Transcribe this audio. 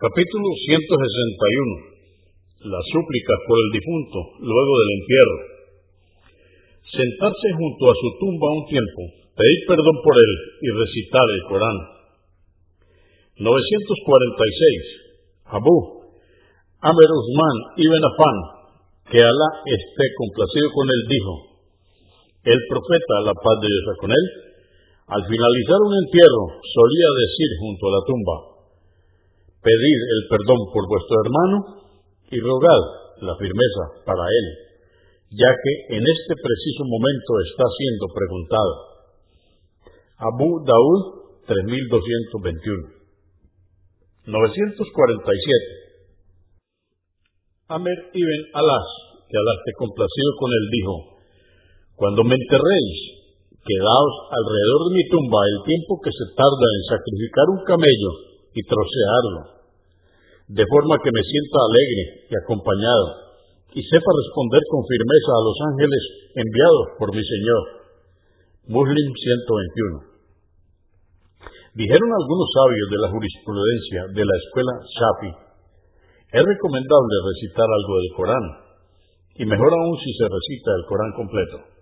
Capítulo 161. Las súplicas por el difunto luego del entierro. Sentarse junto a su tumba un tiempo, pedir perdón por él y recitar el Corán. 946. Abu Amer Usman ibn Afan, que Alá esté complacido con él, dijo, el profeta, la paz de Dios con él, al finalizar un entierro solía decir junto a la tumba, pedid el perdón por vuestro hermano y rogad la firmeza para él, ya que en este preciso momento está siendo preguntado. Abu Daud 3221 947 Amer ibn Alas, que Alá esté complacido con él, dijo, Cuando me enterréis, quedaos alrededor de mi tumba el tiempo que se tarda en sacrificar un camello y trocearlo, de forma que me sienta alegre y acompañado, y sepa responder con firmeza a los ángeles enviados por mi Señor. Muslim 121. Dijeron algunos sabios de la jurisprudencia de la escuela Shafi, es recomendable recitar algo del Corán, y mejor aún si se recita el Corán completo.